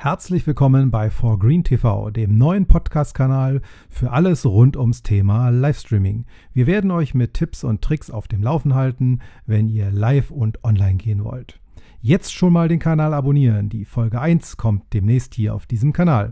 Herzlich willkommen bei For Green TV, dem neuen Podcast-Kanal für alles rund ums Thema Livestreaming. Wir werden euch mit Tipps und Tricks auf dem Laufen halten, wenn ihr live und online gehen wollt. Jetzt schon mal den Kanal abonnieren. Die Folge 1 kommt demnächst hier auf diesem Kanal.